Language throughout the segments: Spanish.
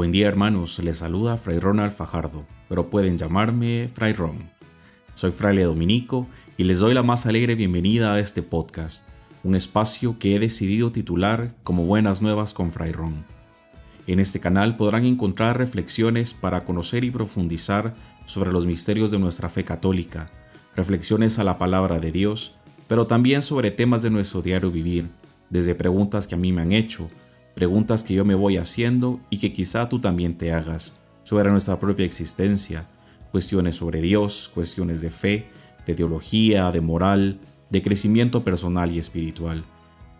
Buen día hermanos, les saluda Fray Ronald Fajardo, pero pueden llamarme Fray Ron. Soy fraile dominico y les doy la más alegre bienvenida a este podcast, un espacio que he decidido titular como Buenas Nuevas con Fray Ron. En este canal podrán encontrar reflexiones para conocer y profundizar sobre los misterios de nuestra fe católica, reflexiones a la palabra de Dios, pero también sobre temas de nuestro diario vivir, desde preguntas que a mí me han hecho, preguntas que yo me voy haciendo y que quizá tú también te hagas sobre nuestra propia existencia, cuestiones sobre Dios, cuestiones de fe, de teología, de moral, de crecimiento personal y espiritual,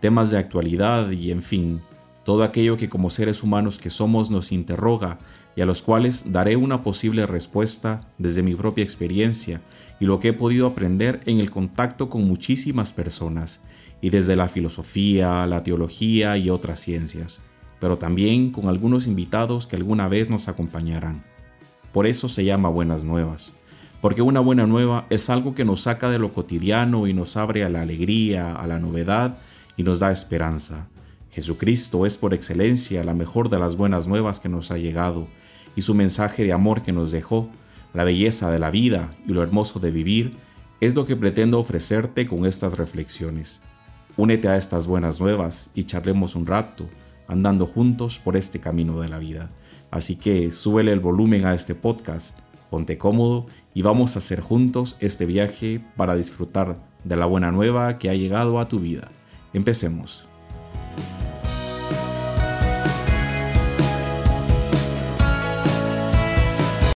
temas de actualidad y en fin, todo aquello que como seres humanos que somos nos interroga y a los cuales daré una posible respuesta desde mi propia experiencia y lo que he podido aprender en el contacto con muchísimas personas y desde la filosofía, la teología y otras ciencias, pero también con algunos invitados que alguna vez nos acompañarán. Por eso se llama Buenas Nuevas, porque una buena nueva es algo que nos saca de lo cotidiano y nos abre a la alegría, a la novedad y nos da esperanza. Jesucristo es por excelencia la mejor de las buenas nuevas que nos ha llegado, y su mensaje de amor que nos dejó, la belleza de la vida y lo hermoso de vivir, es lo que pretendo ofrecerte con estas reflexiones. Únete a estas buenas nuevas y charlemos un rato, andando juntos por este camino de la vida. Así que súbele el volumen a este podcast, ponte cómodo y vamos a hacer juntos este viaje para disfrutar de la buena nueva que ha llegado a tu vida. Empecemos.